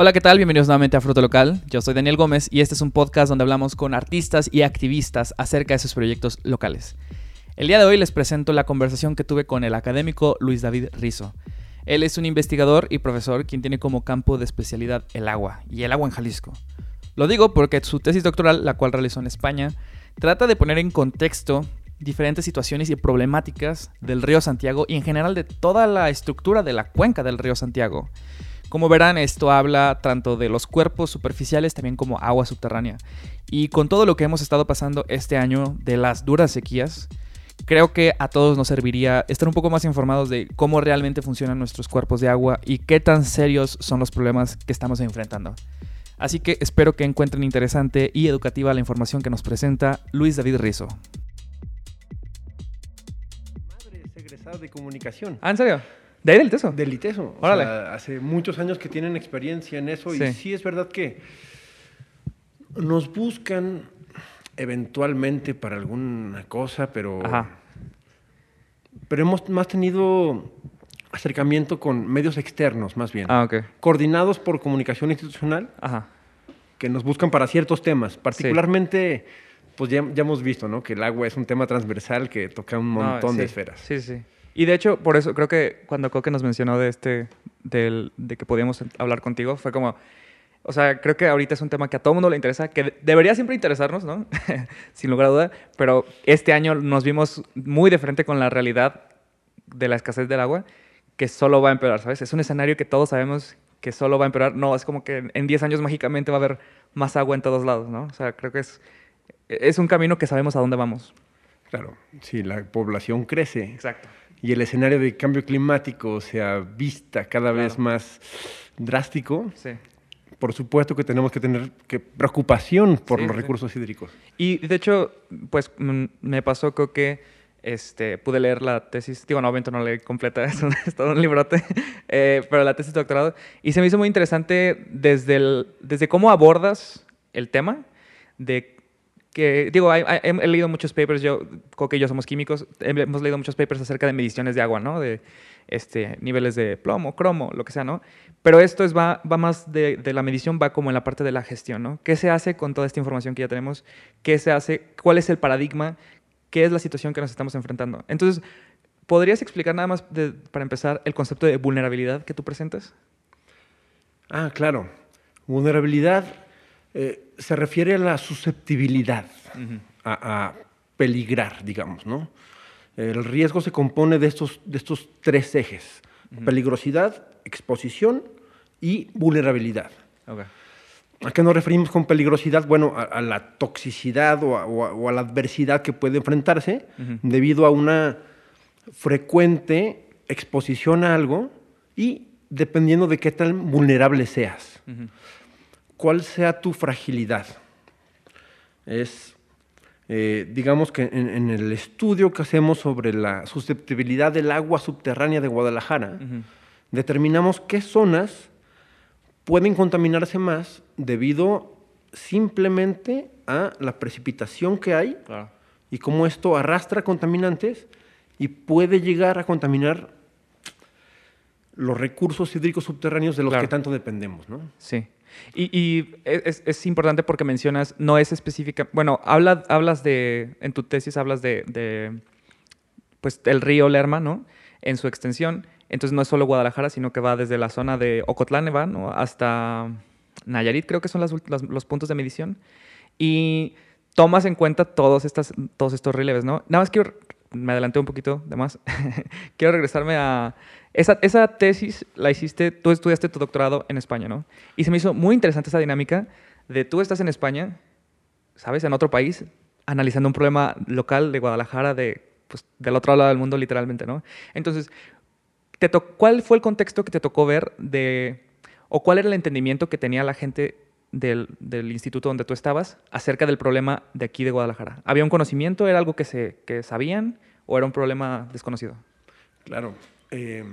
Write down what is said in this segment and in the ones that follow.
Hola, ¿qué tal? Bienvenidos nuevamente a Fruto Local. Yo soy Daniel Gómez y este es un podcast donde hablamos con artistas y activistas acerca de sus proyectos locales. El día de hoy les presento la conversación que tuve con el académico Luis David Rizo. Él es un investigador y profesor quien tiene como campo de especialidad el agua y el agua en Jalisco. Lo digo porque su tesis doctoral, la cual realizó en España, trata de poner en contexto diferentes situaciones y problemáticas del río Santiago y en general de toda la estructura de la cuenca del río Santiago. Como verán, esto habla tanto de los cuerpos superficiales también como agua subterránea. Y con todo lo que hemos estado pasando este año de las duras sequías, creo que a todos nos serviría estar un poco más informados de cómo realmente funcionan nuestros cuerpos de agua y qué tan serios son los problemas que estamos enfrentando. Así que espero que encuentren interesante y educativa la información que nos presenta Luis David Rizo. Madre es egresada de comunicación. ¿Ah, en serio? ¿De ahí del teso? Del ITESO. O Órale. sea, hace muchos años que tienen experiencia en eso Sí. y sí es verdad que nos buscan eventualmente para alguna cosa, pero, Ajá. pero hemos más tenido acercamiento con medios externos, más bien, Ah, ok. coordinados por comunicación institucional, Ajá. que nos buscan para ciertos temas. Particularmente, pues ya, ya hemos visto ¿no? que el agua es un tema transversal que toca un No, montón de esferas. Sí, sí. Y de hecho, por eso creo que cuando Coque nos mencionó de este, del, de que podíamos hablar contigo, fue como, o sea, creo que ahorita es un tema que a todo mundo le interesa, que de- debería siempre interesarnos, ¿no? Sin lugar a duda, pero este año nos vimos muy de frente con la realidad de la escasez del agua, que solo va a empeorar, ¿sabes? Es un escenario que todos sabemos que solo va a empeorar. No, es como que en 10 años mágicamente va a haber más agua en todos lados, ¿no? O sea, creo que es, es un camino que sabemos a dónde vamos. Claro, si la población crece Exacto. Y el escenario de cambio climático se avista cada vez Claro. más drástico, Sí. por supuesto que tenemos que tener que preocupación por Sí, los sí. recursos hídricos. Y de hecho, pues mm, me pasó creo que este, pude leer la tesis, digo, no, obviamente no leí completa, es, un- es todo un librote, eh, pero la tesis de doctorado, y se me hizo muy interesante desde, el, desde cómo abordas el tema, de que, digo, he, leído muchos papers, yo, Coque y yo somos químicos, he- hemos leído muchos papers acerca de mediciones de agua, ¿no? De este, niveles de plomo, cromo, lo que sea, ¿no? Pero esto es, va, más de, la medición, va como en la parte de la gestión, ¿no? ¿Qué se hace con toda esta información que ya tenemos? ¿Qué se hace? ¿Cuál es el paradigma? ¿Qué es la situación que nos estamos enfrentando? Entonces, ¿podrías explicar nada más, para empezar, el concepto de vulnerabilidad que tú presentas? Ah, claro. Vulnerabilidad eh, se refiere a la susceptibilidad a, a peligrar, digamos, ¿no? El riesgo se compone de estos, de estos tres ejes. Peligrosidad, exposición y vulnerabilidad. ¿A qué nos referimos con peligrosidad? Bueno, a, a la toxicidad o a, o a- o a la adversidad que puede enfrentarse debido a una frecuente exposición a algo y dependiendo de qué tan vulnerable seas. ¿Cuál sea tu fragilidad? Es, eh, digamos que en, en el estudio que hacemos sobre la susceptibilidad del agua subterránea de Guadalajara, determinamos qué zonas pueden contaminarse más debido simplemente a la precipitación que hay Claro. y cómo esto arrastra contaminantes y puede llegar a contaminar los recursos hídricos subterráneos de los Claro. que tanto dependemos, ¿no? Sí. Y, es, importante porque mencionas, no es específica, bueno, habla, hablas de, en tu tesis hablas de, pues, el río Lerma, ¿no? En su extensión. Entonces no es solo Guadalajara, sino que va desde la zona de Ocotlán. ¿no? Hasta Nayarit, creo que son los puntos de medición. Y tomas en cuenta todos, estas, todos estos relieves, ¿no? Nada más quiero, me adelanté un poquito de más, quiero regresarme a... Esa, tesis la hiciste, tú estudiaste tu doctorado en España, ¿no? Y se me hizo muy interesante esa dinámica de tú estás en España, ¿sabes? En otro país, analizando un problema local de Guadalajara, de, pues, del otro lado del mundo literalmente, ¿no? Entonces, ¿cuál fue el contexto que te tocó ver de, o cuál era el entendimiento que tenía la gente del, del instituto donde tú estabas acerca del problema de aquí de Guadalajara? ¿Había un conocimiento? ¿Era algo que, se, que sabían? ¿O era un problema desconocido? Claro. eh,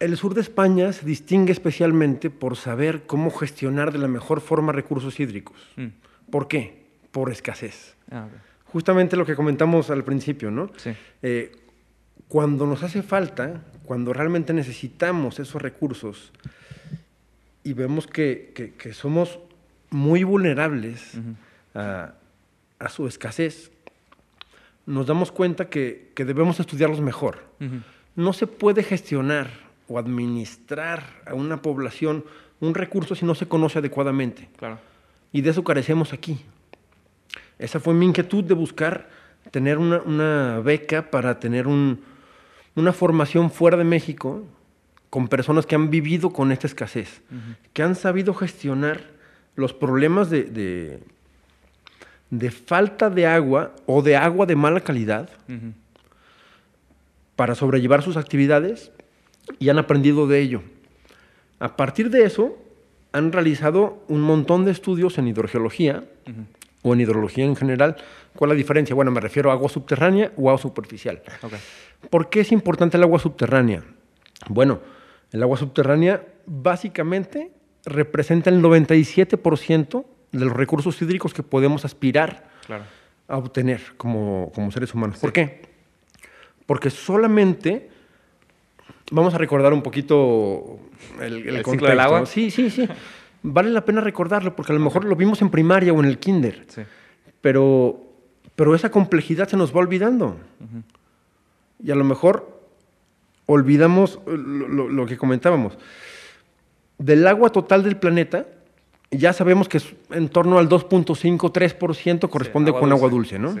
el sur de España se distingue especialmente por saber cómo gestionar de la mejor forma recursos hídricos. Mm. ¿Por qué? Por escasez. Ah. Justamente lo que comentamos al principio, ¿no? Sí. Eh, cuando nos hace falta, cuando realmente necesitamos esos recursos y vemos que, que- que somos muy vulnerables a, a su escasez, nos damos cuenta que, que debemos estudiarlos mejor. Ujú. No se puede gestionar o administrar a una población un recurso si no se conoce adecuadamente. Claro. Y de eso carecemos aquí. Esa fue mi inquietud de buscar tener una, una beca para tener un- una formación fuera de México con personas que han vivido con esta escasez, que han sabido gestionar los problemas de, de- de falta de agua o de agua de mala calidad para sobrellevar sus actividades y han aprendido de ello. A partir de eso, han realizado un montón de estudios en hidrogeología o en hidrología en general. ¿Cuál es la diferencia? Bueno, me refiero a agua subterránea o agua superficial. ¿Por qué es importante el agua subterránea? Bueno, el agua subterránea básicamente representa el 97% de los recursos hídricos que podemos aspirar Claro. a obtener como, como seres humanos. ¿Por qué? Porque solamente, vamos a recordar un poquito el, el ¿El ciclo del agua? Sí, sí, sí. Vale la pena recordarlo porque a lo mejor lo vimos en primaria o en el kinder, Sí. pero, pero esa complejidad se nos va olvidando. Y a lo mejor olvidamos lo, lo- lo que comentábamos. Del agua total del planeta, ya sabemos que es en torno al 2.5-3% corresponde agua con agua dulce, ¿no? sí.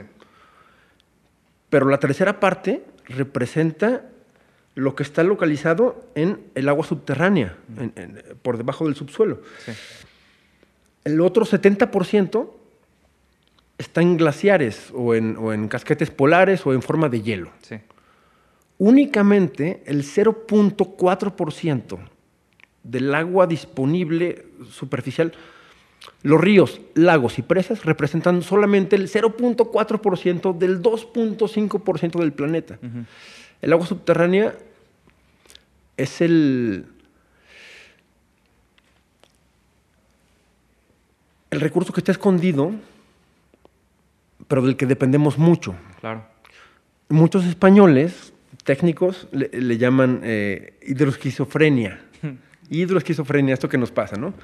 Pero la tercera parte representa lo que está localizado en el agua subterránea, en- en- por debajo del subsuelo. Sí. El otro 70% está en glaciares o en, o en casquetes polares o en forma de hielo. Sí. Únicamente el 0.4% del agua disponible superficial, los ríos, lagos y presas representan solamente el 0.4% del 2.5% del planeta. El agua subterránea es el, el recurso que está escondido, pero del que dependemos mucho. Claro. Muchos españoles técnicos le, le llaman eh, hidroesquizofrenia. hidroesquizofrenia, esto que nos pasa, ¿no?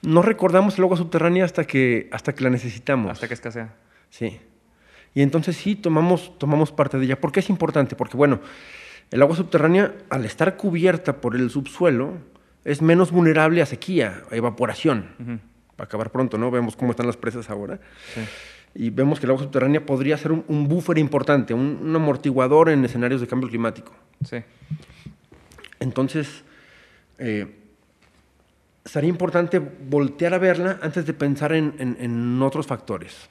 No recordamos el agua subterránea hasta que, hasta que la necesitamos. Hasta que escasea. Sí. Y entonces sí tomamos, tomamos parte de ella. ¿Por qué es importante? Porque, bueno, el agua subterránea, al estar cubierta por el subsuelo, es menos vulnerable a sequía, a evaporación. Ujú. Para acabar pronto, ¿no? Vemos cómo están las presas ahora. Sí. Y vemos que el agua subterránea podría ser un, un buffer importante, un, un amortiguador en escenarios de cambio climático. Sí. Entonces, eh, sería importante voltear a verla antes de pensar en, en- en otros factores.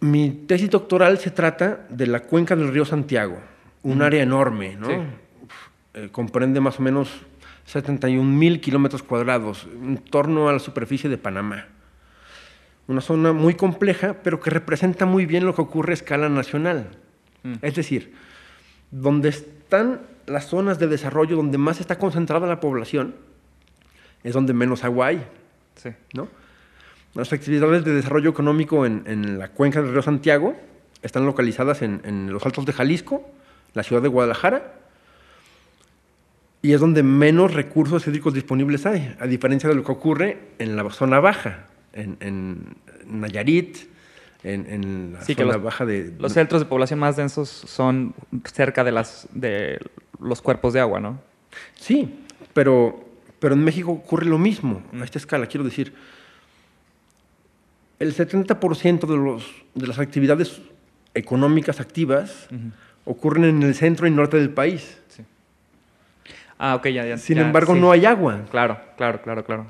Mi tesis doctoral se trata de la cuenca del río Santiago, un área enorme, ¿no? Sí. Eh, comprende más o menos 71 mil kilómetros cuadrados, en torno a la superficie de Panamá. Una zona muy compleja, pero que representa muy bien lo que ocurre a escala nacional. Mm. Es decir, donde están las zonas de desarrollo, donde más está concentrada la población, es donde menos agua hay, Sí. ¿no? Las actividades de desarrollo económico en, en la cuenca del río Santiago están localizadas en, en los Altos de Jalisco, la ciudad de Guadalajara, y es donde menos recursos hídricos disponibles hay, a diferencia de lo que ocurre en la zona baja, en, en Nayarit, en, en la Sí, zona los- baja de... Los centros de población más densos son cerca de las de los cuerpos de agua, ¿no? Sí, pero, pero en México ocurre lo mismo, a esta escala, quiero decir. El 70% de, los, de las actividades económicas activas ocurren en el centro y norte del país. Sí. Ah, ok, ya, ya. Sin ya, embargo, sí. no hay agua. Claro, claro, claro, claro.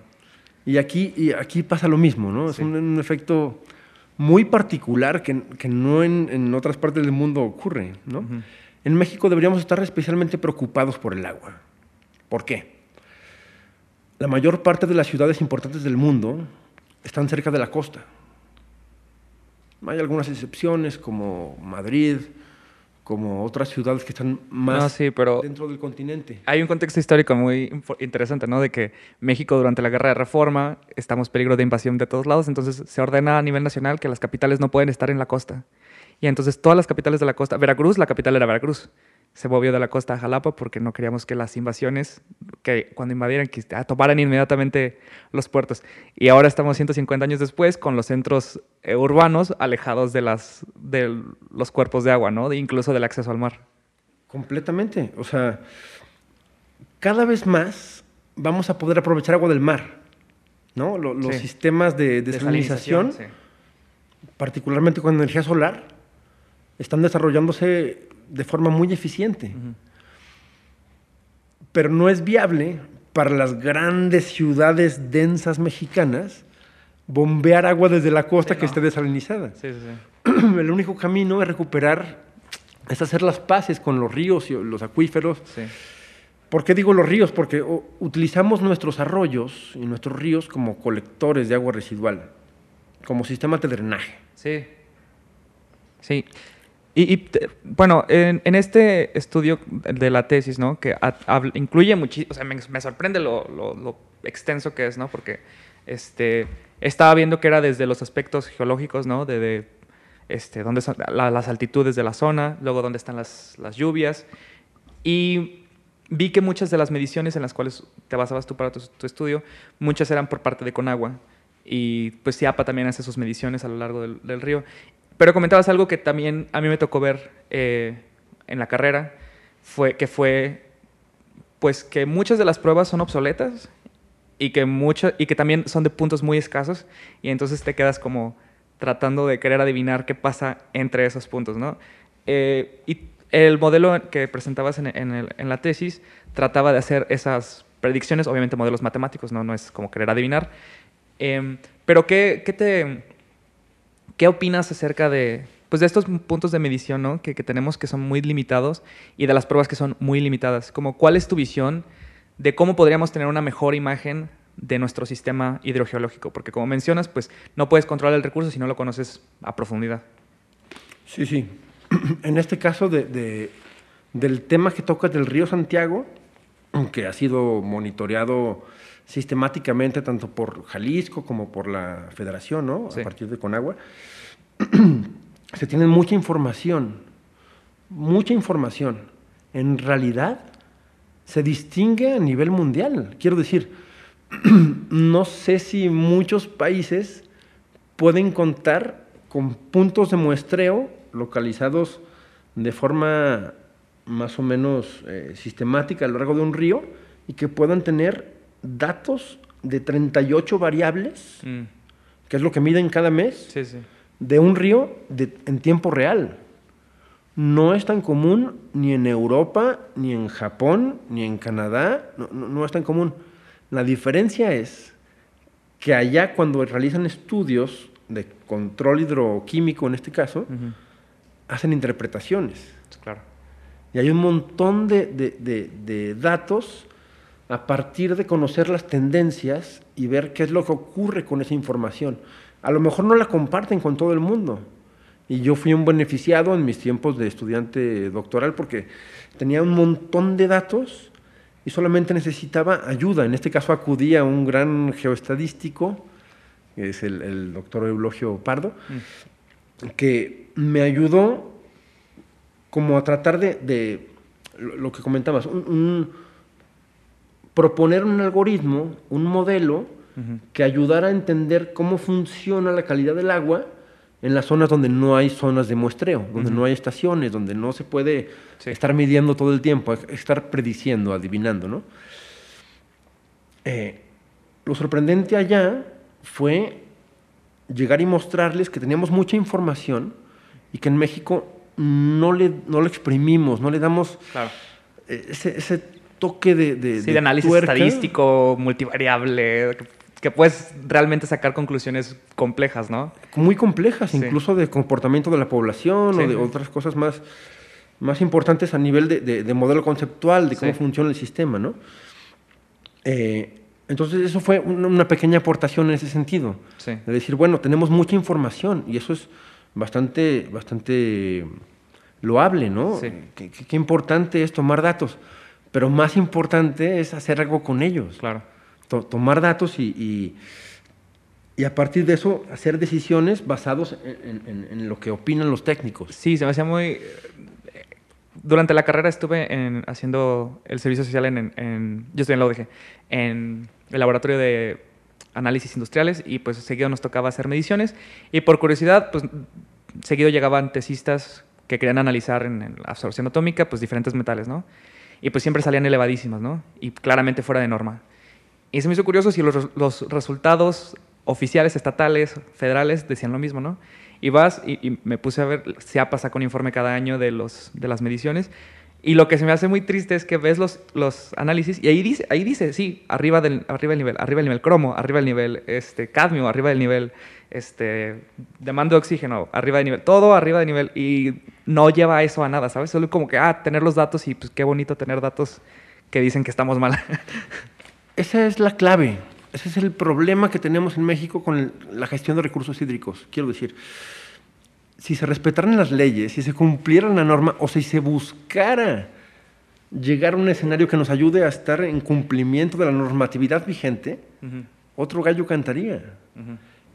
Y aquí, y aquí pasa lo mismo, ¿no? Es un, un efecto muy particular que, que no en, en otras partes del mundo ocurre, ¿no? En México deberíamos estar especialmente preocupados por el agua. ¿Por qué? La mayor parte de las ciudades importantes del mundo están cerca de la costa. Hay algunas excepciones como Madrid, como otras ciudades que están más No, sí, pero dentro del continente. hay un contexto histórico muy interesante, ¿no? De que México durante la Guerra de Reforma estamos en peligro de invasión de todos lados, entonces se ordena a nivel nacional que las capitales no pueden estar en la costa. Y entonces todas las capitales de la costa, Veracruz, la capital era Veracruz. Se movió de la costa a Jalapa porque no queríamos que las invasiones, que cuando invadieran, que ah, tomaran inmediatamente los puertos. Y ahora estamos 150 años después con los centros eh, urbanos alejados de, las, de los cuerpos de agua, ¿no? incluso del acceso al mar. Completamente. O sea, cada vez más vamos a poder aprovechar agua del mar. ¿no? Los, sistemas de desalinización, particularmente con energía solar, están desarrollándose de forma muy eficiente. Pero no es viable para las grandes ciudades densas mexicanas bombear agua desde la costa que esté desalinizada. El único camino es recuperar, es hacer las paces con los ríos y los acuíferos. ¿Por qué digo los ríos? Porque utilizamos nuestros arroyos y nuestros ríos como colectores de agua residual, como sistema de drenaje. Sí. Sí. Y, bueno, en, este estudio de la tesis, ¿no? Que incluye muchísimo, o sea, me, sorprende lo, extenso que es, ¿no? Porque este, estaba viendo que era desde los aspectos geológicos, ¿no? De, este, dónde son las altitudes de la zona, luego dónde están las, las lluvias. Y vi que muchas de las mediciones en las cuales te basabas tú para tu, estudio, muchas eran por parte de Conagua. Y pues CIAPA también hace sus mediciones a lo largo del, río. Pero comentabas algo que también a mí me tocó ver eh, en la carrera, fue, que fue pues que muchas de las pruebas son obsoletas y que, mucho, y que también son de puntos muy escasos y entonces te quedas como tratando de querer adivinar qué pasa entre esos puntos, ¿no? Eh, y el modelo que presentabas en, la tesis trataba de hacer esas predicciones, obviamente modelos matemáticos, no, no es como querer adivinar. Em, pero ¿qué, qué, te, ¿qué opinas acerca de, pues de estos puntos de medición ¿no? que, que, tenemos que son muy limitados y de las pruebas que son muy limitadas? Como, ¿Cuál es tu visión de cómo podríamos tener una mejor imagen de nuestro sistema hidrogeológico? Porque como mencionas, pues no puedes controlar el recurso si no lo conoces a profundidad. Sí, sí. en este caso de, del tema que toca del río Santiago, que ha sido monitoreado sistemáticamente tanto por Jalisco como por la Federación, ¿no? A partir de Conagua, se tiene mucha información, mucha información. En realidad se distingue a nivel mundial. Quiero decir, no sé si muchos países pueden contar con puntos de muestreo localizados de forma más o menos eh, sistemática a lo largo de un río y que puedan tener datos de 38 variables, mm. que es lo que miden cada mes, de un río en tiempo real. No es tan común ni en Europa, ni en Japón, ni en Canadá, no, es tan común. La diferencia es que allá cuando realizan estudios de control hidroquímico en este caso, hacen interpretaciones. Y hay un montón de, datos a partir de conocer las tendencias y ver qué es lo que ocurre con esa información. A lo mejor no la comparten con todo el mundo. Y yo fui un beneficiado en mis tiempos de estudiante doctoral porque tenía un montón de datos y solamente necesitaba ayuda. En este caso acudí a un gran geoestadístico, que es el, doctor Eulogio Pardo, mm. que me ayudó como a tratar de, lo que comentabas, proponer un algoritmo, un modelo que ayudara a entender cómo funciona la calidad del agua en las zonas donde no hay zonas de muestreo, donde no hay estaciones, donde no se puede estar midiendo todo el tiempo, estar prediciendo, adivinando, ¿no? Eh, lo sorprendente allá fue llegar y mostrarles que teníamos mucha información, y que en México no le, no lo exprimimos, no le damos ese, toque de, de, sí, de, análisis estadístico, multivariable, que, puedes realmente sacar conclusiones complejas, ¿no? Muy complejas, incluso de comportamiento de la población o de otras cosas más, más importantes a nivel de, modelo conceptual, de cómo funciona el sistema, ¿no? Eh, entonces eso fue una pequeña aportación en ese sentido. De decir, bueno, tenemos mucha información y eso es bastante, bastante loable, ¿no? Qué, importante es tomar datos, pero más importante es hacer algo con ellos. Claro. tomar datos y, y a partir de eso hacer decisiones basados en, en- en lo que opinan los técnicos. Sí, se me hacía muy... Durante la carrera estuve en- haciendo el servicio social en, en- Yo estoy en la UDG, en el laboratorio de análisis industriales y pues seguido nos tocaba hacer mediciones y por curiosidad pues seguido llegaban tesistas que querían analizar en, la absorción atómica pues diferentes metales, ¿no? Y pues siempre salían elevadísimas, ¿no? Y claramente fuera de norma. Y se me hizo curioso si los, los resultados oficiales, estatales, federales decían lo mismo, ¿no? Y vas y, me puse a ver, SEAPA saca un informe cada año de, los, de las mediciones y lo que se me hace muy triste es que ves los, los análisis y ahí dice, ahí dice, sí, arriba del, arriba del nivel, arriba del nivel cromo, arriba del nivel este, cadmio, arriba del nivel este, demanda de oxígeno, arriba del nivel, todo arriba del nivel y no lleva eso a nada, ¿sabes? Solo como que, ah, tener los datos y pues qué bonito tener datos que dicen que estamos mal. Esa es la clave. Ese es el problema que tenemos en México con la gestión de recursos hídricos. Quiero decir, si se respetaran las leyes, si se cumpliera la norma o si se buscara llegar a un escenario que nos ayude a estar en cumplimiento de la normatividad vigente, otro gallo cantaría.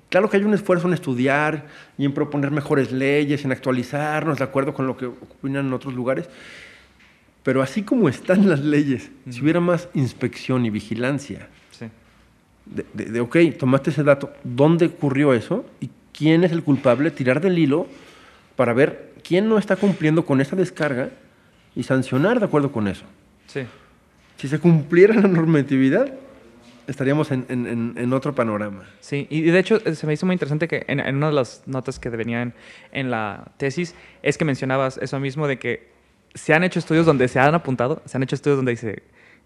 Claro que hay un esfuerzo en estudiar y en proponer mejores leyes, en actualizarnos de acuerdo con lo que opinan en otros lugares, pero así como están las leyes, si hubiera más inspección y vigilancia, Sí. de, de- de, ok, tomaste ese dato, ¿dónde ocurrió eso? ¿Y quién es el culpable? Tirar del hilo para ver quién no está cumpliendo con esa descarga y sancionar de acuerdo con eso. Sí. Si se cumpliera la normatividad, estaríamos en, en- en- otro panorama. Sí, y de hecho eh, se me hizo muy interesante que en, en una de las notas que venían en la tesis es que mencionabas eso mismo de que se han hecho estudios donde se han apuntado, se han hecho estudios donde dice,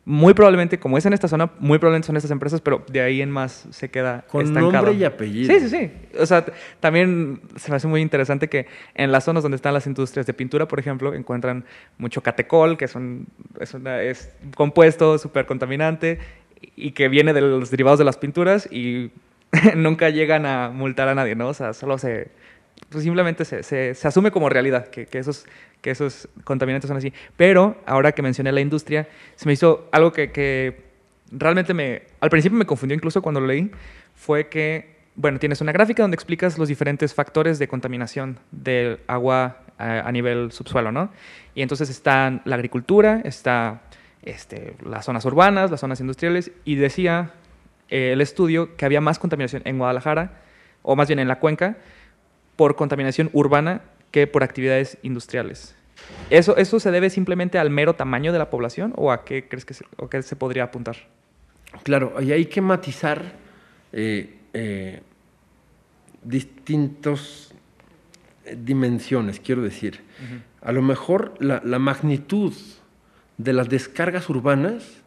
muy probablemente, como es en esta zona, muy probablemente son estas empresas, pero de ahí en más se queda Con estancado. nombre y apellido. Sí, sí, sí. O sea, también se me hace muy interesante que en las zonas donde están las industrias de pintura, por ejemplo, encuentran mucho catecol, que son, es, una- es un compuesto súper contaminante y que viene de los derivados de las pinturas y nunca llegan a multar a nadie, ¿no? O sea, solo se... Pues simplemente se, se- asume como realidad que, esos, que esos contaminantes son así. Pero ahora que mencioné la industria, se me hizo algo que, que realmente me... Al principio me confundió incluso cuando lo leí, fue que, bueno, tienes una gráfica donde explicas los diferentes factores de contaminación del agua a, a nivel subsuelo, ¿no? Y entonces están la agricultura, está este, las zonas urbanas, las zonas industriales, y decía eh, el estudio que había más contaminación en Guadalajara, o más bien en la cuenca, por contaminación urbana que por actividades industriales. ¿Eso, ¿Eso se debe simplemente al mero tamaño de la población o a qué crees que se, o qué se podría apuntar? Claro, ahí hay que matizar eh, eh, distintas dimensiones, quiero decir. A lo mejor la, la magnitud de las descargas urbanas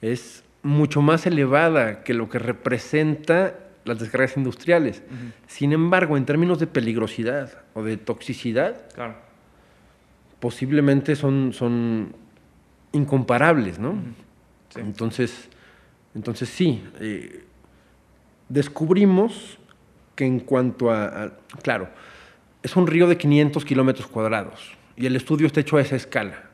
es mucho más elevada que lo que representa las descargas industriales. Sin embargo, en términos de peligrosidad o de toxicidad, Claro. posiblemente son, son incomparables, ¿no? Sí. Entonces, entonces sí, eh, descubrimos que en cuanto a, a- claro, es un río de 500 kilómetros cuadrados y el estudio está hecho a esa escala.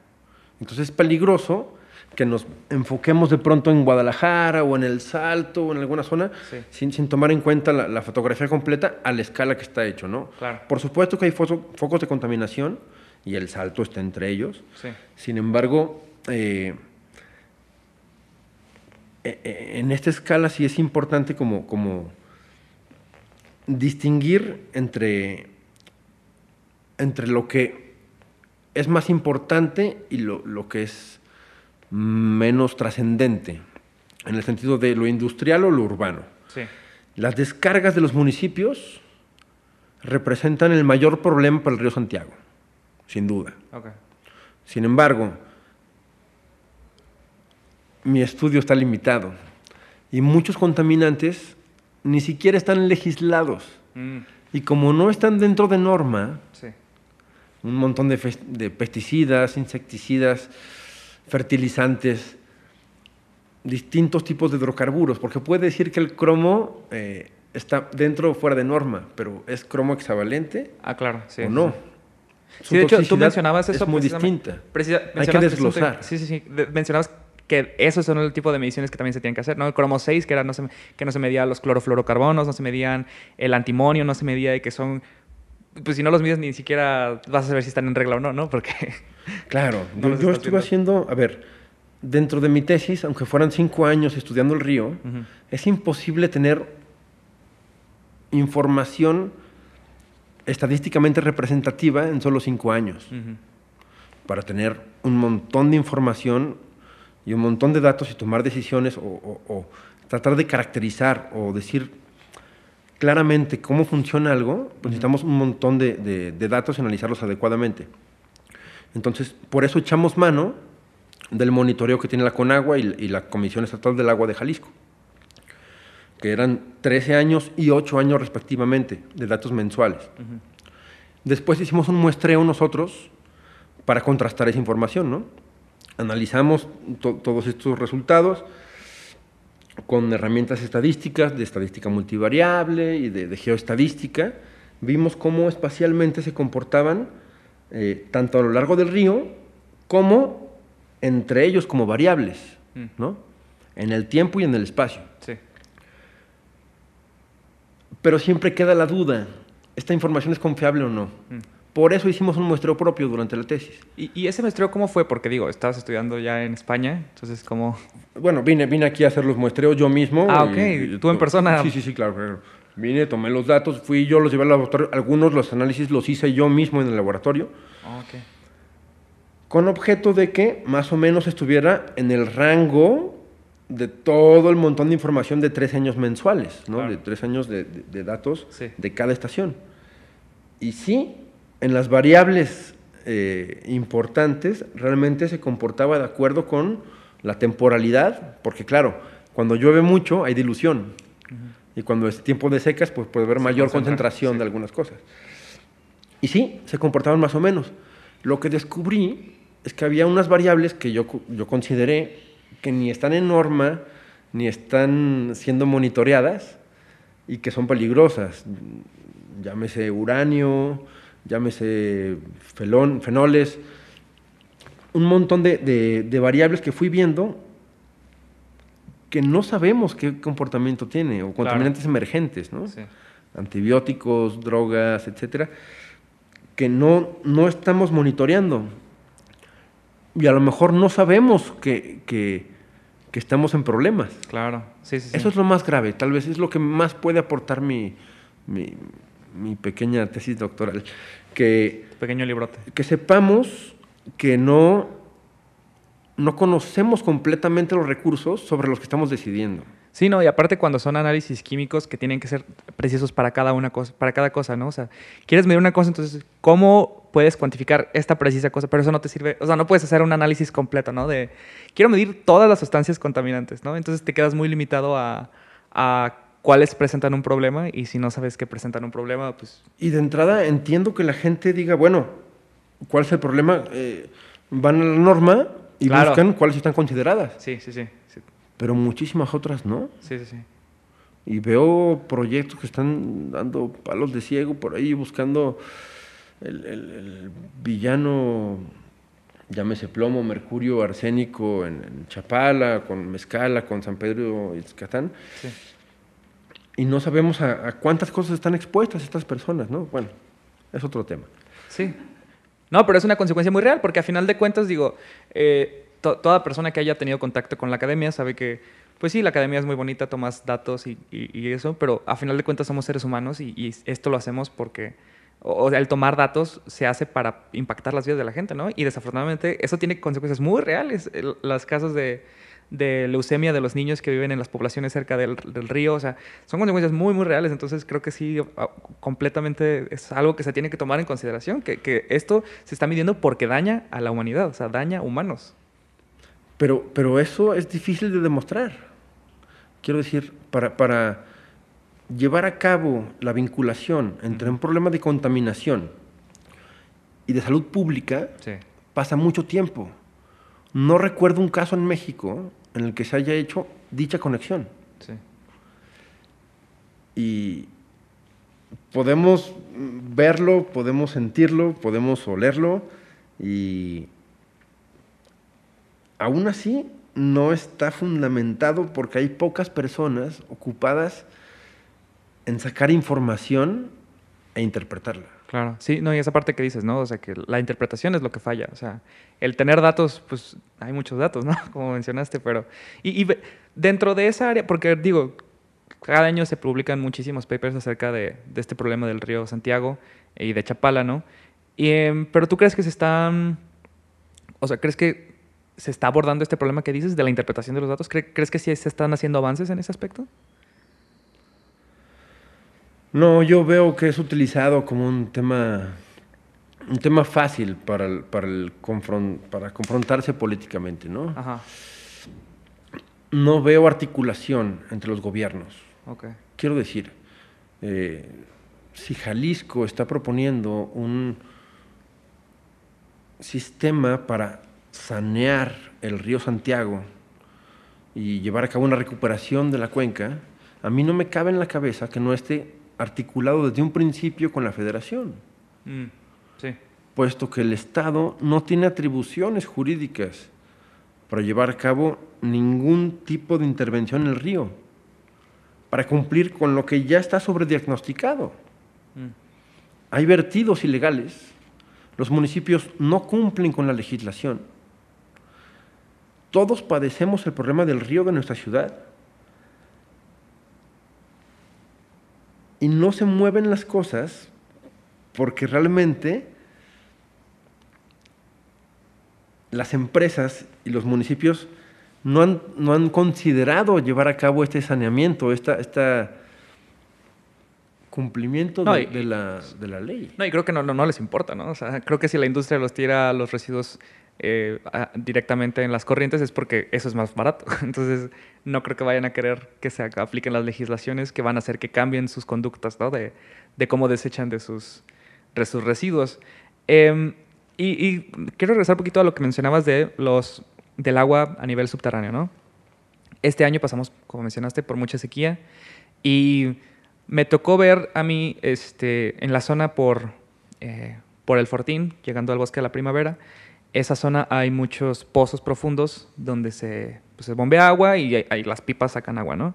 Entonces es peligroso que nos enfoquemos de pronto en Guadalajara o en El Salto o en alguna zona Sí. sin, sin tomar en cuenta la, la fotografía completa a la escala que está hecho, ¿no? Claro. Por supuesto que hay fo- focos de contaminación y El Salto está entre ellos. Sí. Sin embargo, eh, eh, eh, en esta escala sí es importante como, como distinguir entre, entre lo que es más importante y lo, lo que es menos trascendente, en el sentido de lo industrial o lo urbano. Sí. Las descargas de los municipios representan el mayor problema para el río Santiago, sin duda. Sin embargo, mi estudio está limitado y muchos contaminantes ni siquiera están legislados. Mm, Y como no están dentro de norma, sí. un montón de pesticidas, insecticidas, fertilizantes, distintos tipos de hidrocarburos, porque puede decir que el cromo eh, está dentro o fuera de norma, pero ¿es cromo hexavalente Ah, claro. Sí. o no? Sí, de hecho, tú mencionabas eso. Es muy distinta. Hay que desglosar. Sí, sí, sí. Mencionabas que esos son el tipo de mediciones que también se tienen que hacer, ¿no? El cromo 6, que, era no se, que no se medía los clorofluorocarbonos, no se medían el antimonio, no se medía que son... Pues si no los mides ni siquiera vas a saber si están en regla o no, ¿no? Porque... Claro, yo, yo estuve haciendo, a ver, dentro de mi tesis, aunque fueran cinco años estudiando el río, es imposible tener información estadísticamente representativa en solo cinco años. Para tener un montón de información y un montón de datos y tomar decisiones o, tratar de caracterizar o decir claramente cómo funciona algo, pues necesitamos un montón de, datos y analizarlos adecuadamente. Entonces, por eso echamos mano del monitoreo que tiene la CONAGUA y, la Comisión Estatal del Agua de Jalisco, que eran 13 años y 8 años respectivamente de datos mensuales. Después hicimos un muestreo nosotros para contrastar esa información, ¿no? Analizamos todos estos resultados con herramientas estadísticas, de estadística multivariable y de, geoestadística. Vimos cómo espacialmente se comportaban eh, tanto a lo largo del río como entre ellos como variables, mm. ¿no? En el tiempo y en el espacio. Sí. Pero siempre queda la duda, ¿esta información es confiable o no? Mm. Por eso hicimos un muestreo propio durante la tesis. ¿Y, ese muestreo cómo fue? Porque digo, estabas estudiando ya en España, entonces ¿cómo...? Bueno, vine, vine aquí a hacer los muestreos yo mismo. Ah, ok. ¿Tú en persona? Sí, sí, sí, claro. Vine, tomé los datos, fui yo, los llevé al laboratorio. Algunos los análisis los hice yo mismo en el laboratorio. Ah, ok con objeto de que más o menos estuviera en el rango de todo el montón de información de tres años mensuales, ¿no? de tres años de, datos de cada estación. Y sí, en las variables eh, importantes realmente se comportaba de acuerdo con la temporalidad, porque claro, cuando llueve mucho hay dilución. Y cuando es tiempo de secas, pues puede haber mayor concentración de algunas cosas. Y sí, se comportaban más o menos. Lo que descubrí es que había unas variables que yo, yo consideré que ni están en norma, ni están siendo monitoreadas y que son peligrosas. Llámese uranio, llámese felón, fenoles, un montón de, variables que fui viendo que no sabemos qué comportamiento tiene, o contaminantes emergentes, ¿no? antibióticos, drogas, etcétera, que no, no estamos monitoreando. Y a lo mejor no sabemos que, que, estamos en problemas. Claro, sí, sí, Eso es lo más grave, tal vez es lo que más puede aportar mi, mi, pequeña tesis doctoral. Que, Pequeño librote. Que sepamos que no, no conocemos completamente los recursos sobre los que estamos decidiendo. Sí, no, y aparte cuando son análisis químicos que tienen que ser precisos para cada una cosa, para cada cosa, ¿no? O sea, quieres medir una cosa, entonces, ¿cómo puedes cuantificar esta precisa cosa? Pero eso no te sirve, o sea, no puedes hacer un análisis completo, ¿no? De, quiero medir todas las sustancias contaminantes, ¿no? Entonces te quedas muy limitado a, a cuáles presentan un problema y si no sabes que presentan un problema, pues... Y de entrada entiendo que la gente diga, bueno, ¿cuál es el problema? Eh, van a la norma y buscan cuáles están consideradas. Sí, sí, sí pero muchísimas otras no. Sí, sí, sí. Y veo proyectos que están dando palos de ciego por ahí buscando el, villano, llámese plomo, mercurio, arsénico en, Chapala, con Mezcala, con San Pedro y Escatán. Sí. Y no sabemos a, cuántas cosas están expuestas estas personas, ¿no? Bueno, es otro tema. Sí. No, pero es una consecuencia muy real, porque a final de cuentas, digo, eh, toda persona que haya tenido contacto con la academia sabe que, pues sí, la academia es muy bonita, tomas datos y, eso, pero a final de cuentas somos seres humanos y, esto lo hacemos porque, o, el tomar datos se hace para impactar las vidas de la gente, ¿no? Y desafortunadamente eso tiene consecuencias muy reales. las casos de, leucemia de los niños que viven en las poblaciones cerca del, río, o sea, son consecuencias muy, muy reales. Entonces creo que sí, completamente es algo que se tiene que tomar en consideración, que, que esto se está midiendo porque daña a la humanidad, o sea, daña humanos. Pero, pero eso es difícil de demostrar. Quiero decir, para, para llevar a cabo la vinculación entre un problema de contaminación y de salud pública, pasa mucho tiempo. No recuerdo un caso en México en el que se haya hecho dicha conexión. Sí. Y podemos verlo, podemos sentirlo, podemos olerlo y aún así no está fundamentado porque hay pocas personas ocupadas en sacar información e interpretarla. Claro, sí, no, y esa parte que dices, ¿no? O sea, que la interpretación es lo que falla. O sea, el tener datos, pues hay muchos datos, ¿no? Como mencionaste, pero... Y, y dentro de esa área, porque digo, cada año se publican muchísimos papers acerca de, de este problema del río Santiago y de Chapala, ¿no? Y, em, pero tú crees que se están... O sea, ¿crees que se está abordando este problema que dices de la interpretación de los datos? ¿Crees que sí se están haciendo avances en ese aspecto? No, yo veo que es utilizado como un tema, un tema fácil para, para, el para confrontarse políticamente, ¿no? No veo articulación entre los gobiernos. Quiero decir, eh, si Jalisco está proponiendo un sistema para sanear el río Santiago y llevar a cabo una recuperación de la cuenca, a mí no me cabe en la cabeza que no esté articulado desde un principio con la federación. Mm, puesto que el Estado no tiene atribuciones jurídicas para llevar a cabo ningún tipo de intervención en el río, para cumplir con lo que ya está sobrediagnosticado. Mm. Hay vertidos ilegales, los municipios no cumplen con la legislación. Todos padecemos el problema del río de nuestra ciudad y no se mueven las cosas porque realmente las empresas y los municipios no han, no han considerado llevar a cabo este saneamiento, esta, esta cumplimiento de, la, de, la, ley. No, y creo que no, no, les importa, ¿no? O sea, creo que si la industria los tira los residuos eh, directamente en las corrientes es porque eso es más barato. Entonces, no creo que vayan a querer que se apliquen las legislaciones que van a hacer que cambien sus conductas ¿no? de, de, cómo desechan de sus, sus residuos. Em, y, quiero regresar un poquito a lo que mencionabas de los, del agua a nivel subterráneo. ¿no? Este año pasamos, como mencionaste, por mucha sequía y me tocó ver a mí este, en la zona por, eh, por el Fortín, llegando al bosque de la primavera, esa zona hay muchos pozos profundos donde se, pues, se bombea agua y hay, las pipas sacan agua, ¿no?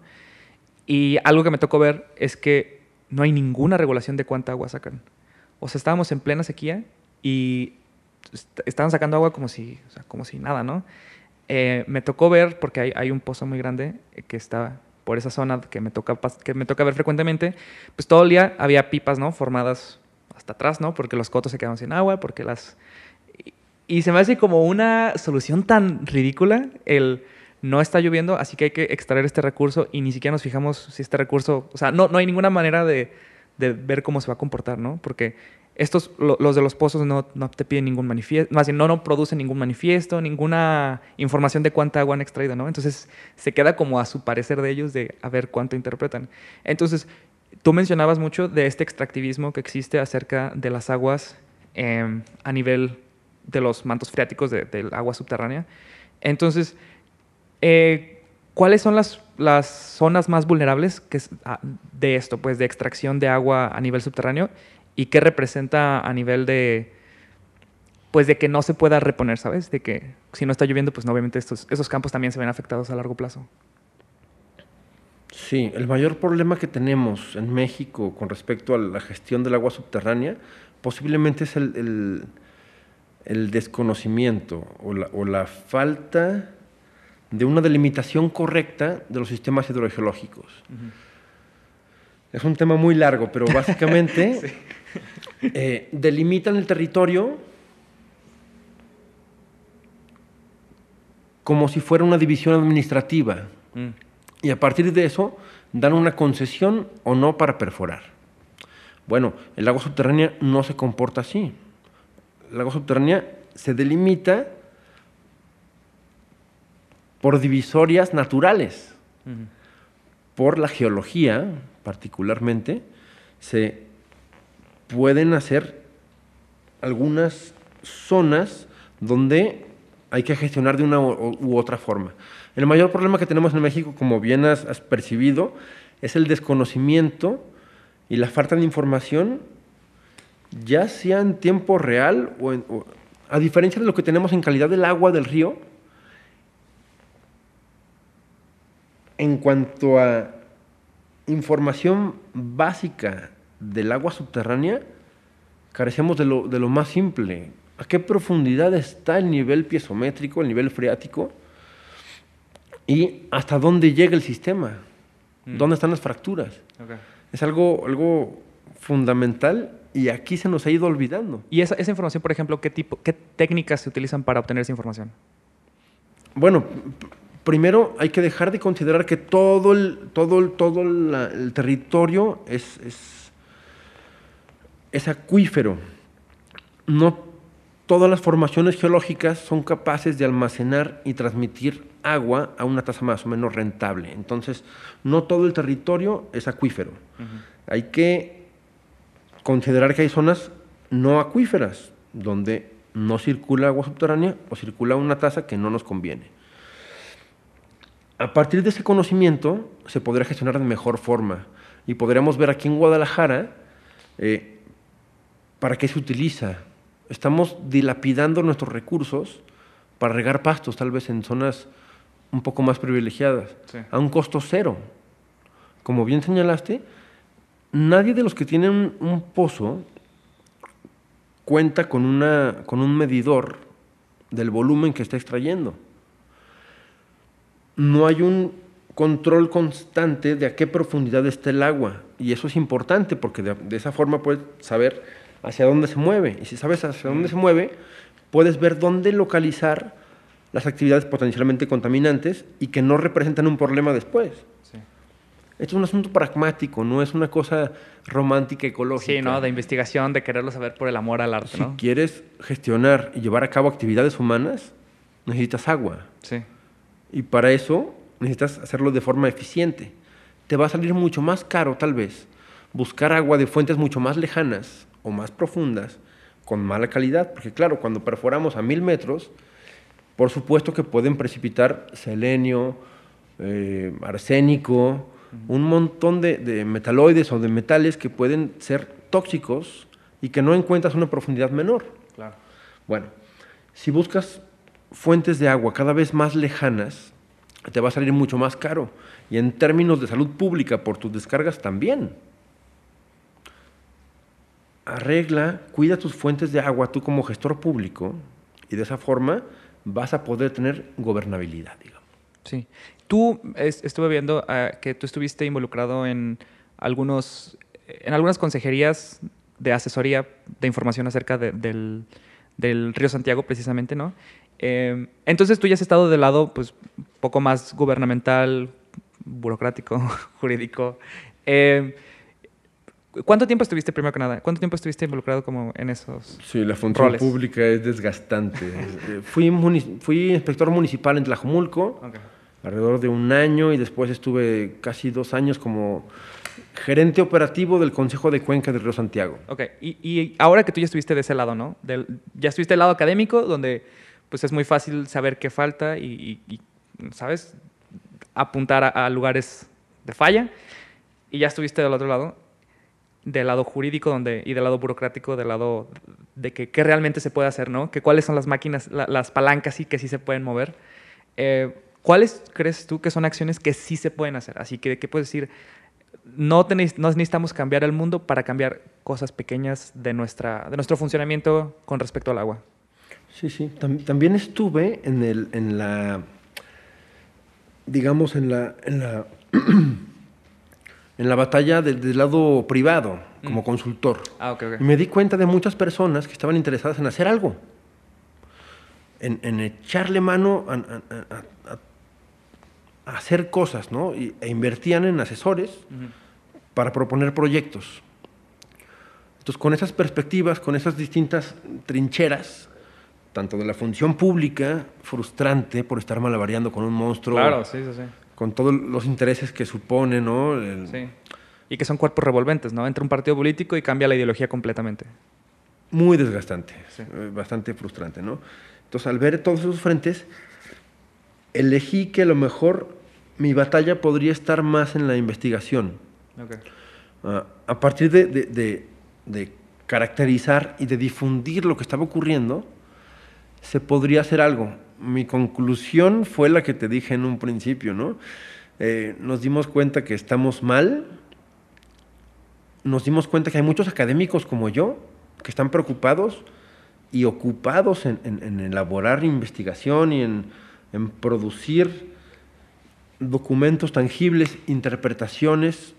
Y algo que me tocó ver es que no hay ninguna regulación de cuánta agua sacan. O sea, estábamos en plena sequía y estaban sacando agua como si, o sea, como si nada, ¿no? Eh, me tocó ver, porque hay, hay, un pozo muy grande que está por esa zona que me, toca, que me toca ver frecuentemente, pues todo el día había pipas, ¿no? Formadas hasta atrás, ¿no? Porque los cotos se quedaban sin agua, porque las y se me hace como una solución tan ridícula el no está lloviendo, así que hay que extraer este recurso y ni siquiera nos fijamos si este recurso, o sea, no, no hay ninguna manera de, de ver cómo se va a comportar, ¿no? Porque estos, los de los pozos no, no te piden ningún manifiesto, más bien no, no producen ningún manifiesto, ninguna información de cuánta agua han extraído, ¿no? Entonces se queda como a su parecer de ellos de a ver cuánto interpretan. Entonces, tú mencionabas mucho de este extractivismo que existe acerca de las aguas eh, a nivel de los mantos freáticos del agua subterránea. Entonces, eh, ¿cuáles son las, las, zonas más vulnerables ah, de esto, pues de extracción de agua a nivel subterráneo? ¿Y qué representa a nivel de, pues de que no se pueda reponer, ¿sabes? De que si no está lloviendo, pues obviamente estos, esos campos también se ven afectados a largo plazo. Sí, el mayor problema que tenemos en México con respecto a la gestión del agua subterránea posiblemente es el desconocimiento o la, falta de una delimitación correcta de los sistemas hidrogeológicos. Es un tema muy largo, pero básicamente eh, delimitan el territorio como si fuera una división administrativa. Mm. Y a partir de eso dan una concesión o no para perforar. Bueno, el agua subterránea no se comporta así agua subterránea se delimita por divisorias naturales. Por la geología, particularmente, se pueden hacer algunas zonas donde hay que gestionar de una u otra forma. El mayor problema que tenemos en México, como bien has, has percibido, es el desconocimiento y la falta de información ya sea en tiempo real o, a diferencia de lo que tenemos en calidad del agua del río, en cuanto a información básica del agua subterránea, carecemos de lo, de lo más simple. ¿A qué profundidad está el nivel piezométrico, el nivel freático? ¿Y hasta dónde llega el sistema? Mm. ¿Dónde están las fracturas? Es algo, algo fundamental y aquí se nos ha ido olvidando. Y esa, esa información, por ejemplo, ¿qué, tipo, ¿qué técnicas se utilizan para obtener esa información? Bueno, primero hay que dejar de considerar que todo el, todo el, todo el territorio es, es, es acuífero. No todas las formaciones geológicas son capaces de almacenar y transmitir agua a una tasa más o menos rentable. Entonces, no todo el territorio es acuífero. Hay que considerar que hay zonas no acuíferas, donde no circula agua subterránea o circula una tasa que no nos conviene. A partir de ese conocimiento se podrá gestionar de mejor forma y podremos ver aquí en Guadalajara eh, para qué se utiliza. Estamos dilapidando nuestros recursos para regar pastos, tal vez en zonas un poco más privilegiadas, Sí. a un costo cero. Como bien señalaste, nadie de los que tienen un, pozo cuenta con, una, con un medidor del volumen que está extrayendo. No hay un control constante de a qué profundidad está el agua. Y eso es importante porque de, de esa forma puedes saber hacia dónde se mueve. Y si sabes hacia dónde se mueve, puedes ver dónde localizar las actividades potencialmente contaminantes y que no representan un problema después. Sí. Esto es un asunto pragmático, no es una cosa romántica ecológica. Sí, ¿no? De investigación, de quererlo saber por el amor al arte, Si ¿no? quieres gestionar y llevar a cabo actividades humanas, necesitas agua. Sí. Y para eso necesitas hacerlo de forma eficiente. Te va a salir mucho más caro, tal vez, buscar agua de fuentes mucho más lejanas o más profundas, con mala calidad, porque claro, cuando perforamos a mil metros, por supuesto que pueden precipitar selenio, eh, arsénico, un montón de, de metaloides o de metales que pueden ser tóxicos y que no encuentras una profundidad menor. Claro. Bueno, si buscas fuentes de agua cada vez más lejanas, te va a salir mucho más caro. Y en términos de salud pública, por tus descargas también. Arregla, cuida tus fuentes de agua tú como gestor público y de esa forma vas a poder tener gobernabilidad, digamos. Sí. Tú es- estuve viendo ah, que tú estuviste involucrado en algunos, en algunas consejerías de asesoría de información acerca de- del, del Río Santiago, precisamente, ¿no? Eh, entonces tú ya has estado del lado, pues, un poco más gubernamental, burocrático, jurídico. Eh, ¿Cuánto tiempo estuviste, primero que nada, cuánto tiempo estuviste involucrado como en esos? Sí, la función Roles. pública es desgastante. Fui, inspector municipal en Tlajomulco. Alrededor de un año y después estuve casi dos años como gerente operativo del Consejo de Cuenca del Río Santiago. Ok, y, y ahora que tú ya estuviste de ese lado, ¿no? Del- ya estuviste del lado académico, donde pues es muy fácil saber qué falta y, y- y, ¿sabes? Apuntar a, a lugares de falla. Y ya estuviste del otro lado, del lado jurídico donde, y del lado burocrático, del lado de que qué realmente se puede hacer, ¿no? Que cuáles son las máquinas, la- las palancas y que sí se pueden mover. Eh, ¿Cuáles crees tú que son acciones que sí se pueden hacer? Así que, ¿qué puedes decir? no, tenéis- no necesitamos cambiar el mundo para cambiar cosas pequeñas de, nuestra, de nuestro funcionamiento con respecto al agua. Sí, sí. Tam- también estuve en, el, en la, digamos, en la, en la, en la batalla del, del lado privado, como consultor. Ah, ok, Y me di cuenta de muchas personas que estaban interesadas en hacer algo, en, en echarle mano a, a- a- a- a hacer cosas, ¿no? E invertían en asesores para proponer proyectos. Entonces, con esas perspectivas, con esas distintas trincheras, tanto de la función pública, frustrante por estar malabareando con un monstruo, sí, sí, sí. con todos los intereses que supone, ¿no? El- Sí. Y que son cuerpos revolventes, ¿no? Entra un partido político y cambia la ideología completamente. muy desgastante, Sí. eh, bastante frustrante, ¿no? Entonces, al ver todos esos frentes, elegí que a lo mejor mi batalla podría estar más en la investigación. Ah, a partir de, de- de- de caracterizar y de difundir lo que estaba ocurriendo, se podría hacer algo. Mi conclusión fue la que te dije en un principio, ¿no? eh, nos dimos cuenta que estamos mal, nos dimos cuenta que hay muchos académicos como yo que están preocupados y ocupados en, elaborar investigación y en, en producir documentos tangibles, interpretaciones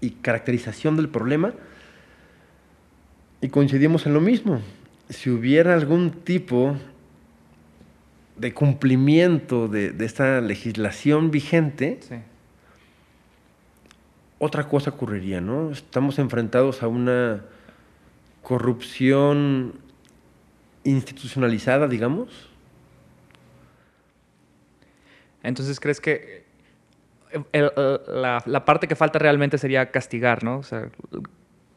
y caracterización del problema, y coincidimos en lo mismo. Si hubiera algún tipo de cumplimiento de, esta legislación vigente, otra cosa ocurriría, ¿no? Estamos enfrentados a una corrupción institucionalizada, digamos. Entonces, ¿crees que la, parte que falta realmente sería castigar, ¿no? O sea,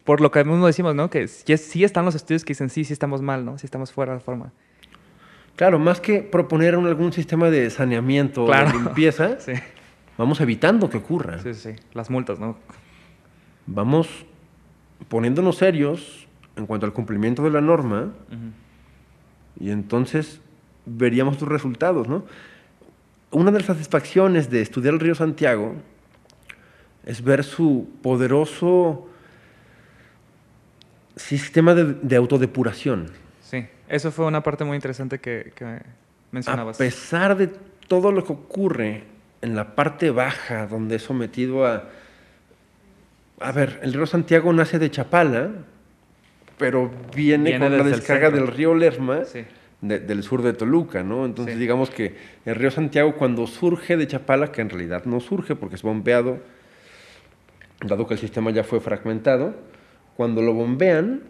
por lo que mismo decimos, ¿no? Que sí están los estudios que dicen, sí, sí estamos mal, ¿no? Sí estamos fuera de forma. Claro, más que proponer algún sistema de saneamiento o de limpieza, vamos evitando que ocurra. Sí, sí, las multas, ¿no? Vamos poniéndonos serios en cuanto al cumplimiento de la norma y entonces veríamos tus resultados, ¿no? Una de las satisfacciones de estudiar el río Santiago es ver su poderoso sistema de autodepuración. Sí. Eso fue una parte muy interesante que, mencionabas. A pesar de todo lo que ocurre en la parte baja, donde es sometido a... A ver, el río Santiago nace de Chapala, pero viene, con la descarga del río Lerma del sur de Toluca, ¿no? Entonces digamos que el río Santiago cuando surge de Chapala, que en realidad no surge porque es bombeado, dado que el sistema ya fue fragmentado, cuando lo bombean,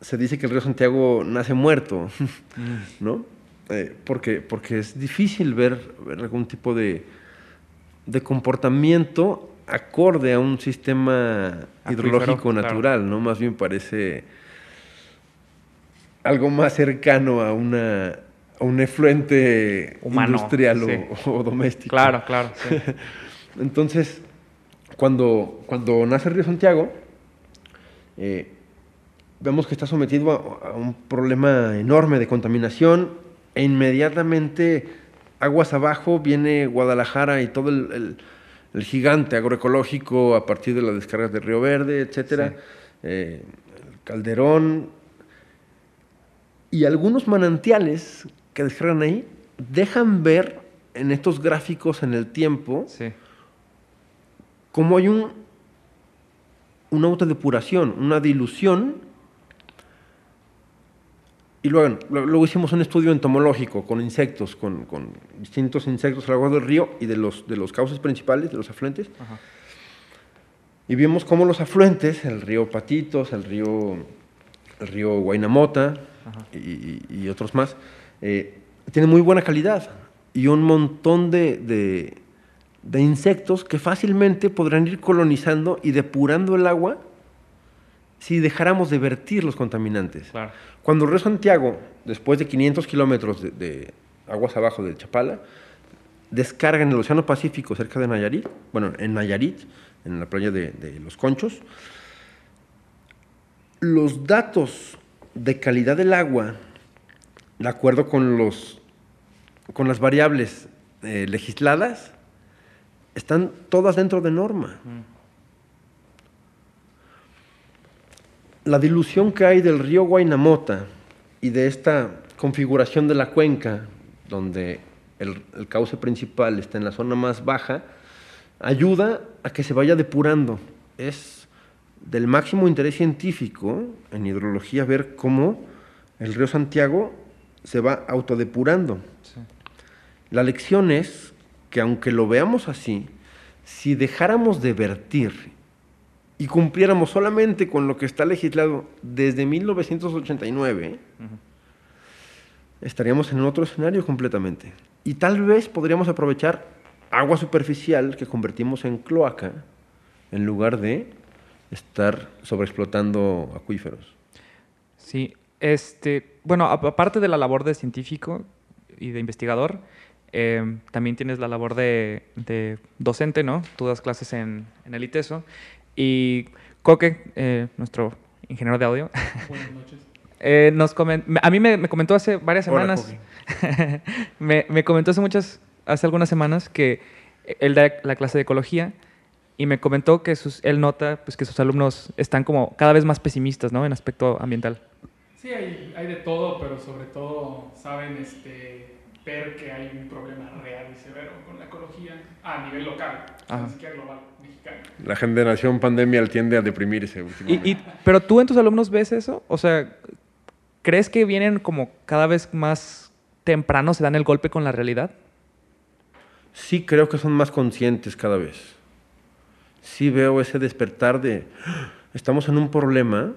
se dice que el río Santiago nace muerto. ¿no? Eh, porque, porque es difícil ver, algún tipo de, comportamiento acorde a un sistema hidrológico natural, ¿no? Más bien parece algo más cercano a una un efluente industrial o, doméstico. Claro, claro. Entonces, cuando, cuando nace el río Santiago, eh, vemos que está sometido a, un problema enorme de contaminación e inmediatamente aguas abajo viene Guadalajara y todo el, gigante agroecológico a partir de las descargas de Río Verde, etcétera, eh, Calderón y algunos manantiales que descargan ahí dejan ver en estos gráficos en el tiempo cómo hay un, una autodepuración, una dilución. Y luego, luego hicimos un estudio entomológico con insectos, con, distintos insectos a lo largo del río y de los, de los cauces principales, de los afluentes. Y vimos cómo los afluentes, el río Patitos, el río, el río Guainamota y, otros más, eh, tienen muy buena calidad y un montón de, de insectos que fácilmente podrán ir colonizando y depurando el agua si dejáramos de vertir los contaminantes. Cuando el río Santiago, después de 500 kilómetros de, aguas abajo de Chapala, descarga en el Océano Pacífico cerca de Nayarit, bueno, en Nayarit, en la playa de, Los Conchos, los datos de calidad del agua, de acuerdo con, los, con las variables eh, legisladas, están todas dentro de norma. La dilución que hay del río Guainamota y de esta configuración de la cuenca, donde el, cauce principal está en la zona más baja, ayuda a que se vaya depurando. Es del máximo interés científico en hidrología ver cómo el río Santiago se va autodepurando. La lección es que aunque lo veamos así, si dejáramos de vertir y cumpliéramos solamente con lo que está legislado desde 1989, estaríamos en otro escenario completamente. Y tal vez podríamos aprovechar agua superficial que convertimos en cloaca en lugar de estar sobreexplotando acuíferos. Sí, este, bueno, aparte de la labor de científico y de investigador, eh, también tienes la labor de, docente, ¿no? Tú das clases en, en el ITESO y Coque, eh, nuestro ingeniero de audio, Buenas noches. Eh, nos a mí me, comentó hace varias semanas, me, comentó hace muchas, hace algunas semanas que él da la clase de ecología y me comentó que sus, él nota pues, que sus alumnos están como cada vez más pesimistas ¿no? en aspecto ambiental. Sí, hay, hay de todo, pero sobre todo saben este, ver que hay un problema real y severo con la ecología a nivel local, ni siquiera global, mexicano. La generación pandemia tiende a deprimirse últimamente. Y, pero tú en tus alumnos ves eso, o sea, ¿crees que vienen como cada vez más temprano, se dan el golpe con la realidad? Sí, creo que son más conscientes cada vez. Sí veo ese despertar de, ¡Ah! estamos en un problema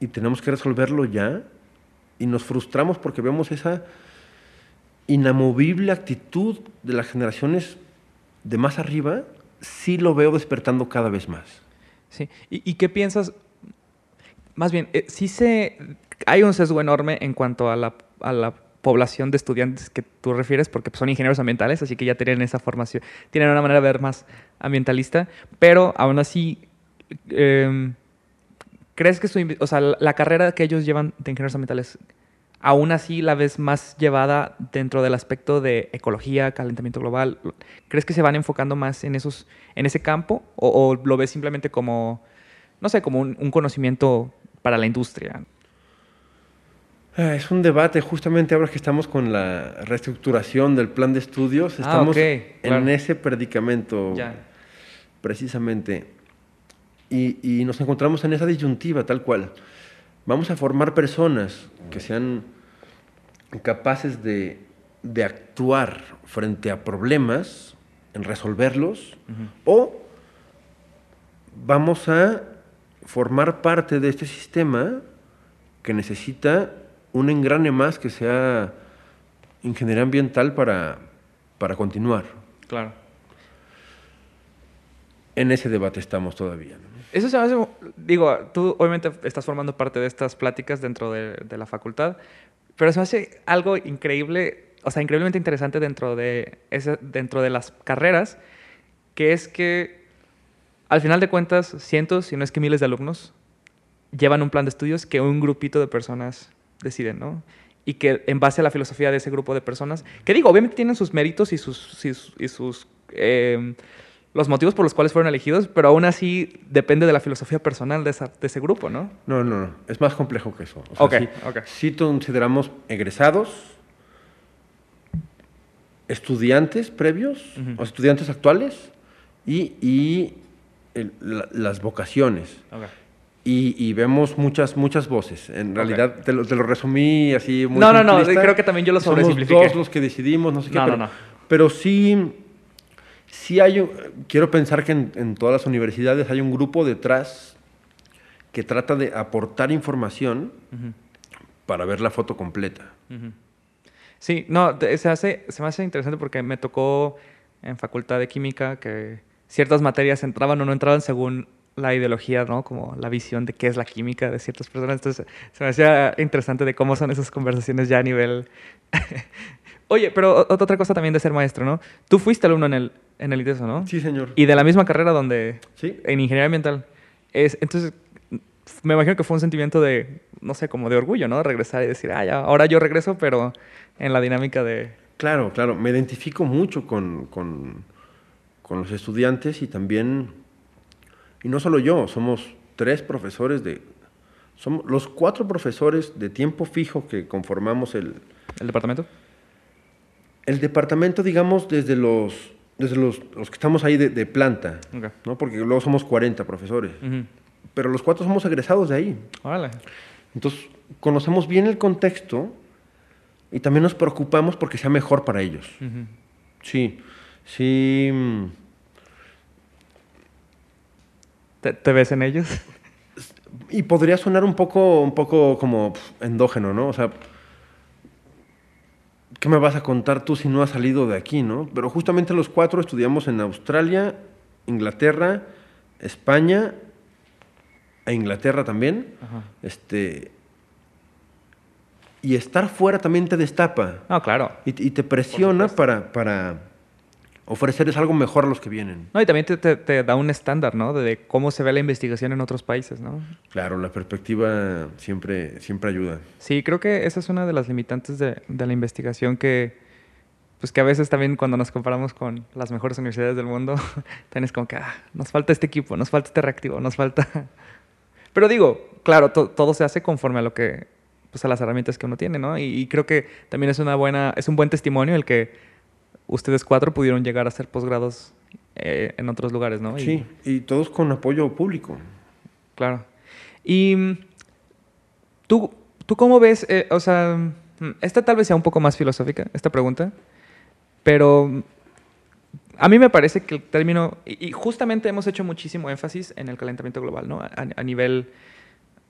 y tenemos que resolverlo ya y nos frustramos porque vemos esa inamovible actitud de las generaciones de más arriba, sí lo veo despertando cada vez más. Sí, ¿y, qué piensas? Más bien, eh, sí se, hay un sesgo enorme en cuanto a la, a la población de estudiantes que tú refieres, porque son ingenieros ambientales, así que ya tienen esa formación, tienen una manera de ver más ambientalista, pero aún así, em, ¿crees que su, o sea, la carrera que ellos llevan de ingenieros ambientales aún así la ves más llevada dentro del aspecto de ecología, calentamiento global? ¿Crees que se van enfocando más en, esos, en ese campo o, lo ves simplemente como, no sé, como un, conocimiento para la industria? Ah, es un debate, justamente ahora que estamos con la reestructuración del plan de estudios, ah, estamos en ese predicamento, precisamente. Y, y, nos encontramos en esa disyuntiva, tal cual. Vamos a formar personas que sean capaces de, actuar frente a problemas, en resolverlos, o vamos a formar parte de este sistema que necesita un engrane más que sea ingeniería ambiental para, para continuar. Claro. En ese debate estamos todavía. Eso se me hace, digo, tú obviamente estás formando parte de estas pláticas dentro de, la facultad, pero se me hace algo increíble, o sea, increíblemente interesante dentro de, ese, dentro de las carreras, que es que al final de cuentas cientos, si no es que miles de alumnos llevan un plan de estudios que un grupito de personas deciden, ¿no? Y que en base a la filosofía de ese grupo de personas, que digo, obviamente tienen sus méritos y sus, y sus, eh, los motivos por los cuales fueron elegidos, pero aún así depende de la filosofía personal de, ese grupo, ¿no? No, no, no. Es más complejo que eso. O sea, sí, consideramos egresados, estudiantes previos, o estudiantes actuales, y, las vocaciones. Y, vemos muchas, muchas voces. En realidad, te lo, resumí así muy No, no, no, creo que también yo lo sobresimplifiqué. Somos dos los que decidimos, no sé qué. pero, pero sí sí hay, quiero pensar que en, todas las universidades hay un grupo detrás que trata de aportar información para ver la foto completa. Sí, no, se, hace, se me hace interesante porque me tocó en Facultad de Química que ciertas materias entraban o no entraban según la ideología, ¿no? Como la visión de qué es la química de ciertas personas. Entonces, se me hacía interesante de cómo son esas conversaciones ya a nivel... Oye, pero otra cosa también de ser maestro, ¿no? Tú fuiste alumno en el, en el ITESO, ¿no? Sí, señor. Y de la misma carrera donde... Sí. En ingeniería ambiental. Es, entonces, me imagino que fue un sentimiento de, no sé, como de orgullo, ¿no? Regresar y decir, ah, ya, ahora yo regreso, pero en la dinámica de... Claro, claro. Me identifico mucho con, con, con los estudiantes y también... Y no solo yo, somos tres profesores de... Somos los cuatro profesores de tiempo fijo que conformamos el... ¿El departamento? El departamento, digamos, desde los desde los, los, que estamos ahí de, planta, ¿no? porque luego somos 40 profesores, pero los cuatro somos egresados de ahí. Entonces, conocemos bien el contexto y también nos preocupamos porque sea mejor para ellos. Sí, sí. ¿Te, ves en ellos? Y podría sonar un poco, un poco como endógeno, ¿no? O sea, ¿qué me vas a contar tú si no has salido de aquí, no? Pero justamente los cuatro estudiamos en Australia, Inglaterra, España e Inglaterra también. Este, y estar fuera también te destapa. Ah, claro. Y, te presiona para, para ofrecerles algo mejor a los que vienen. No, y también te, da un estándar, ¿no? De cómo se ve la investigación en otros países, ¿no? Claro, la perspectiva siempre, siempre ayuda. Sí, creo que esa es una de las limitantes de, la investigación que, pues que a veces también cuando nos comparamos con las mejores universidades del mundo, también es como que ah, nos falta este equipo, nos falta este reactivo, nos falta... Pero digo, claro, todo se hace conforme a lo que, pues a las herramientas que uno tiene, ¿no? Y, creo que también es una buena, es un buen testimonio el que ustedes cuatro pudieron llegar a hacer posgrados eh, en otros lugares, ¿no? Sí, y todos con apoyo público. Claro. Y tú, ¿tú cómo ves, eh, o sea, esta tal vez sea un poco más filosófica, esta pregunta, pero a mí me parece que el término, y, justamente hemos hecho muchísimo énfasis en el calentamiento global, ¿no? A, nivel,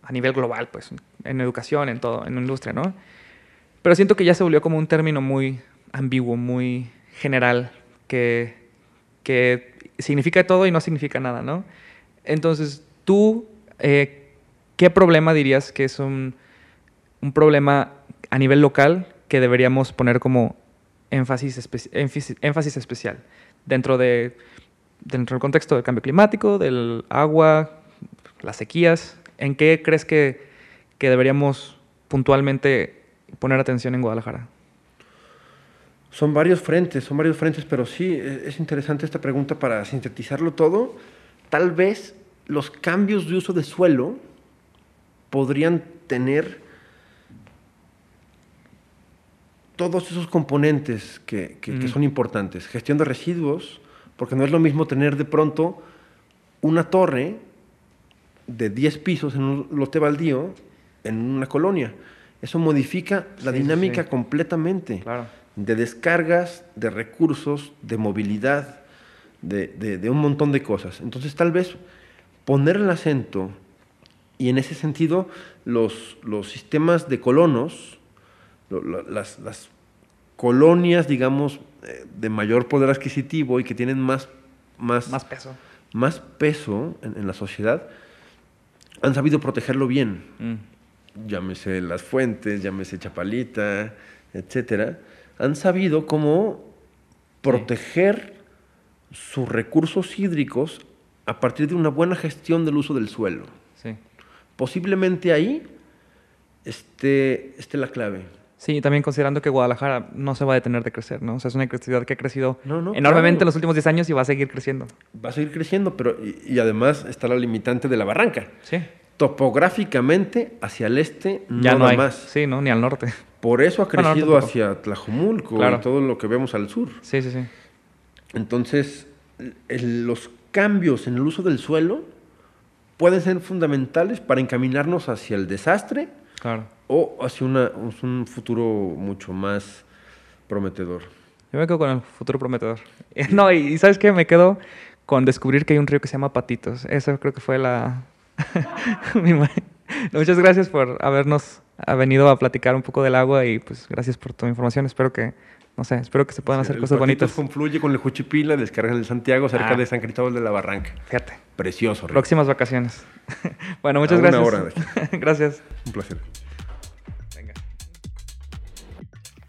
a nivel global, pues, en educación, en todo, en la industria, ¿no? Pero siento que ya se volvió como un término muy ambiguo, muy general, que, que significa todo y no significa nada, ¿no? Entonces, tú, eh, ¿qué problema dirías que es un, un problema a nivel local que deberíamos poner como énfasis, énfasis, especial dentro, de, dentro del contexto del cambio climático, del agua, las sequías. ¿En qué crees que, que deberíamos puntualmente poner atención en Guadalajara? Son varios frentes, son varios frentes, pero sí e, es interesante esta pregunta para sintetizarlo todo. Tal vez los cambios de uso de suelo podrían tener todos esos componentes que, son importantes. Gestión de residuos, porque no es lo mismo tener de pronto una torre de 10 pisos en un lote baldío en una colonia. Eso modifica la dinámica completamente de descargas, de recursos, de movilidad, de, un montón de cosas. Entonces tal vez poner el acento y en ese sentido los, los sistemas de colonos, las, las colonias, digamos, eh, de mayor poder adquisitivo y que tienen más, más, más peso, más peso en, la sociedad, han sabido protegerlo bien. Mm. Llámese las fuentes, llámese Chapalita, etcétera. Han sabido cómo proteger sus recursos hídricos a partir de una buena gestión del uso del suelo. Sí. Posiblemente ahí esté, esté la clave. Sí, también considerando que Guadalajara no se va a detener de crecer, ¿no? O sea, es una ciudad que ha crecido enormemente en los últimos 10 años y va a seguir creciendo. Va a seguir creciendo, pero y, además está la limitante de la barranca. Sí. Topográficamente, hacia el este, ya no, hay más. Sí, ¿no? Ni al norte. Por eso ha crecido hacia Tlajumulco y todo lo que vemos al sur. Sí, sí, sí. Entonces, los cambios en el uso del suelo pueden ser fundamentales para encaminarnos hacia el desastre claro o hacia una, un futuro mucho más prometedor? Yo me quedo con el futuro prometedor. No, y, ¿sabes qué? Me quedo con descubrir que hay un río que se llama Patitos. Eso creo que fue la... Muchas gracias por habernos venido a platicar un poco del agua y pues gracias por tu información. Espero que, no sé, espero que se puedan hacer cosas bonitas. confluye con el Juchipila, descargan el Santiago cerca ah. de San Cristóbal de la Barranca. Fíjate. Precioso. Próximas vacaciones. bueno, muchas gracias. Una hora gracias. Un placer.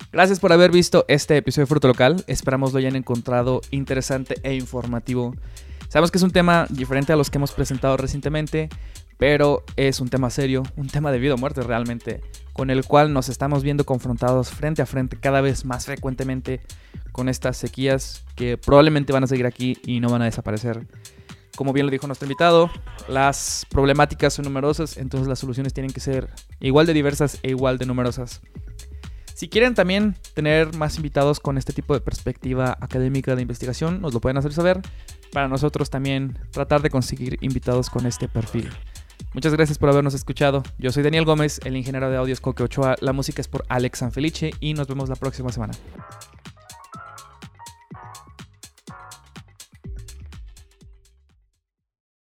Gracias por haber visto este episodio de Fruto Local. Esperamos lo hayan encontrado interesante e informativo. Sabemos que es un tema diferente a los que hemos presentado recientemente, pero es un tema serio, un tema de vida o muerte realmente, con el cual nos estamos viendo confrontados frente a frente cada vez más frecuentemente con estas sequías que probablemente van a seguir aquí y no van a desaparecer. Como bien lo dijo nuestro invitado, las problemáticas son numerosas, entonces las soluciones tienen que ser igual de diversas e igual de numerosas. Si quieren también tener más invitados con este tipo de perspectiva académica de investigación, nos lo pueden hacer saber. Para nosotros también tratar de conseguir invitados con este perfil. Muchas gracias por habernos escuchado. Yo soy Daniel Gómez, el ingeniero de audios Coque Ochoa. La música es por Alex Sanfelice y nos vemos la próxima semana.